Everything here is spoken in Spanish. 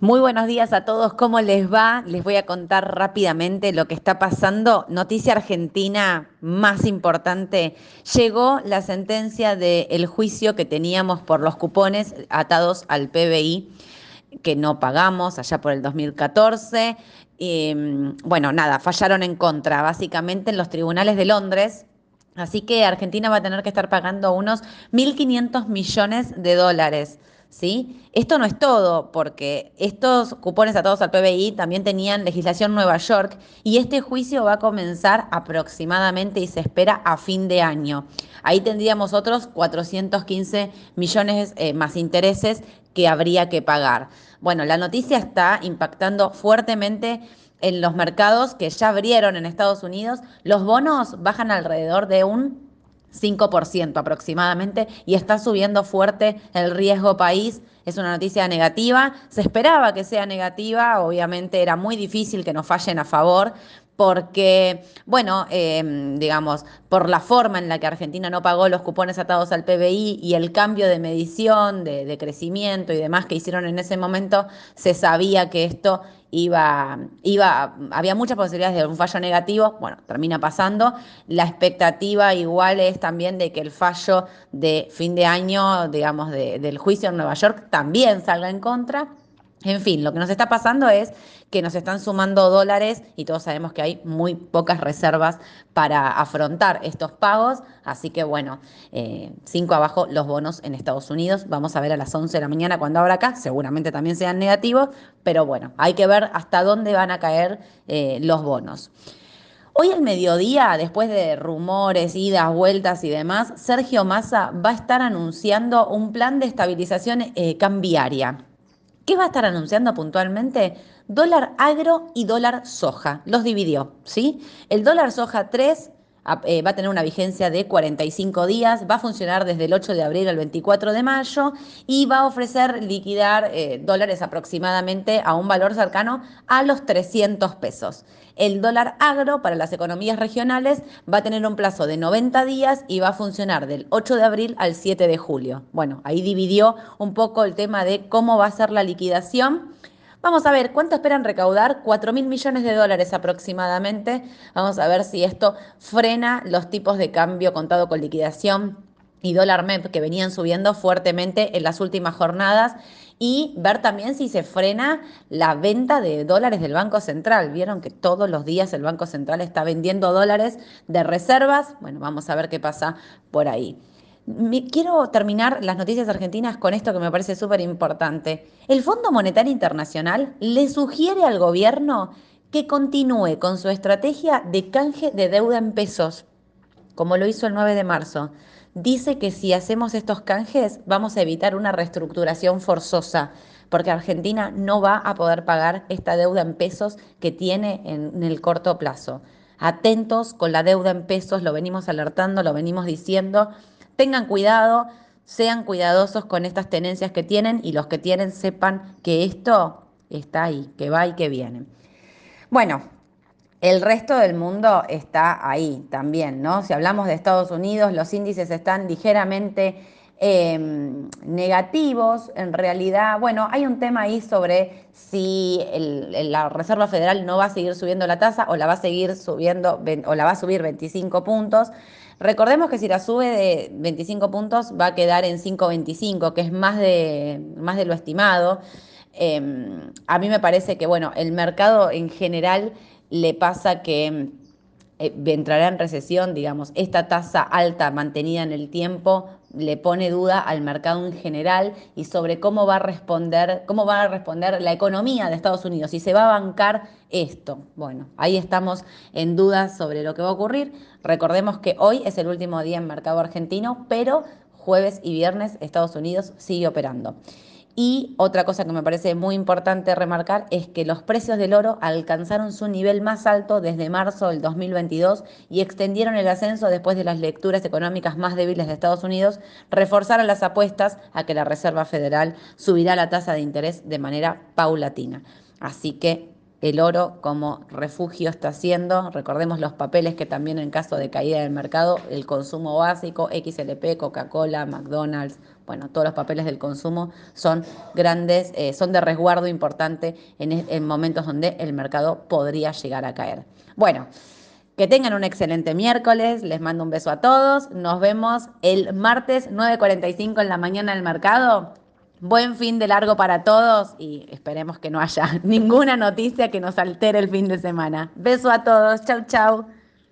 Muy buenos días a todos, ¿cómo les va? Les voy a contar rápidamente lo que está pasando. Noticia argentina más importante. Llegó la sentencia del juicio que teníamos por los cupones atados al PBI que no pagamos allá por el 2014. bueno, nada, fallaron en contra, básicamente en los tribunales de Londres. Así que Argentina va a tener que estar pagando unos 1.500 millones de dólares. ¿Sí? Esto no es todo, porque estos cupones atados al PBI también tenían legislación Nueva York y este juicio va a comenzar aproximadamente y se espera a fin de año. Ahí tendríamos otros 415 millones eh, más intereses que habría que pagar. Bueno, la noticia está impactando fuertemente en los mercados que ya abrieron en Estados Unidos. Los bonos bajan alrededor de un 5% aproximadamente y está subiendo fuerte el riesgo país. Es una noticia negativa. Se esperaba que sea negativa, obviamente era muy difícil que nos fallen a favor, porque, bueno, em, digamos, por la forma en la que Argentina no pagó los cupones atados al PBI y el cambio de medición, de, de, crecimiento y demás que hicieron en ese momento, se sabía que esto iba, iba, había muchas posibilidades de un fallo negativo, bueno, termina pasando. La expectativa igual es también de que el fallo de fin de año, digamos, del juicio en Nueva York también salga en contra. En fin, lo que nos está pasando es que nos están sumando dólares y todos sabemos que hay muy pocas reservas para afrontar estos pagos. Así que bueno, eh, cinco abajo los bonos en Estados Unidos. Vamos a ver a las 11 de la mañana cuando abra acá. Seguramente también sean negativos, pero bueno, hay que ver hasta dónde van a caer eh, los bonos. Hoy al mediodía, después de rumores, idas, vueltas y demás, Sergio Massa va a estar anunciando un plan de estabilización eh, cambiaria. ¿Qué va a estar anunciando puntualmente? Dólar agro y dólar soja. Los dividió, ¿sí? El dólar soja 3 eh, va a tener una vigencia de 45 días, va a funcionar desde el 8 de abril al 24 de mayo y va a ofrecer liquidar eh, dólares aproximadamente a un valor cercano a los 300 pesos. El dólar agro para las economías regionales va a tener un plazo de 90 días y va a funcionar del 8 de abril al 7 de julio. Bueno, ahí dividió un poco el tema de cómo va a ser la liquidación. Vamos a ver, ¿cuánto esperan recaudar? 4 mil millones de dólares aproximadamente. Vamos a ver si esto frena los tipos de cambio contado con liquidación y dólar MEP que venían subiendo fuertemente en las últimas jornadas y ver también si se frena la venta de dólares del Banco Central. Vieron que todos los días el Banco Central está vendiendo dólares de reservas. Bueno, vamos a ver qué pasa por ahí quiero terminar las noticias argentinas con esto que me parece súper importante. El Fondo Monetario Internacional le sugiere al gobierno que continúe con su estrategia de canje de deuda en pesos, como lo hizo el 9 de marzo. Dice que si hacemos estos canjes vamos a evitar una reestructuración forzosa, porque Argentina no va a poder pagar esta deuda en pesos que tiene en el corto plazo. Atentos con la deuda en pesos, lo venimos alertando, lo venimos diciendo tengan cuidado, sean cuidadosos con estas tenencias que tienen y los que tienen sepan que esto está ahí, que va y que viene. Bueno, el resto del mundo está ahí también, ¿no? Si hablamos de Estados Unidos, los índices están ligeramente em, negativos. En realidad, bueno, hay un tema ahí sobre si la Reserva Federal no va a seguir subiendo la tasa o la va a seguir subiendo o la va a subir 25 puntos. Recordemos que si la sube de 25 puntos va a quedar en 5.25, que es más de, más de lo estimado. Em, a mí me parece que, bueno, el mercado en general le pasa que eh, entrará en recesión, digamos, esta tasa alta mantenida en el tiempo le pone duda al mercado en general y sobre cómo va a responder, cómo va a responder la economía de Estados Unidos, si se va a bancar esto. Bueno, ahí estamos en dudas sobre lo que va a ocurrir. Recordemos que hoy es el último día en mercado argentino, pero jueves y viernes Estados Unidos sigue operando. Y otra cosa que me parece muy importante remarcar es que los precios del oro alcanzaron su nivel más alto desde marzo del 2022 y extendieron el ascenso después de las lecturas económicas más débiles de Estados Unidos, reforzaron las apuestas a que la Reserva Federal subirá la tasa de interés de manera paulatina. Así que el oro como refugio está haciendo. Recordemos los papeles que también en caso de caída del mercado, el consumo básico, XLP, Coca-Cola, McDonald's, bueno, todos los papeles del consumo son grandes, eh, son de resguardo importante en, en momentos donde el mercado podría llegar a caer. Bueno. Que tengan un excelente miércoles, les mando un beso a todos, nos vemos el martes 9.45 en la mañana del mercado. Buen fin de largo para todos y esperemos que no haya ninguna noticia que nos altere el fin de semana. Beso a todos, chau chau.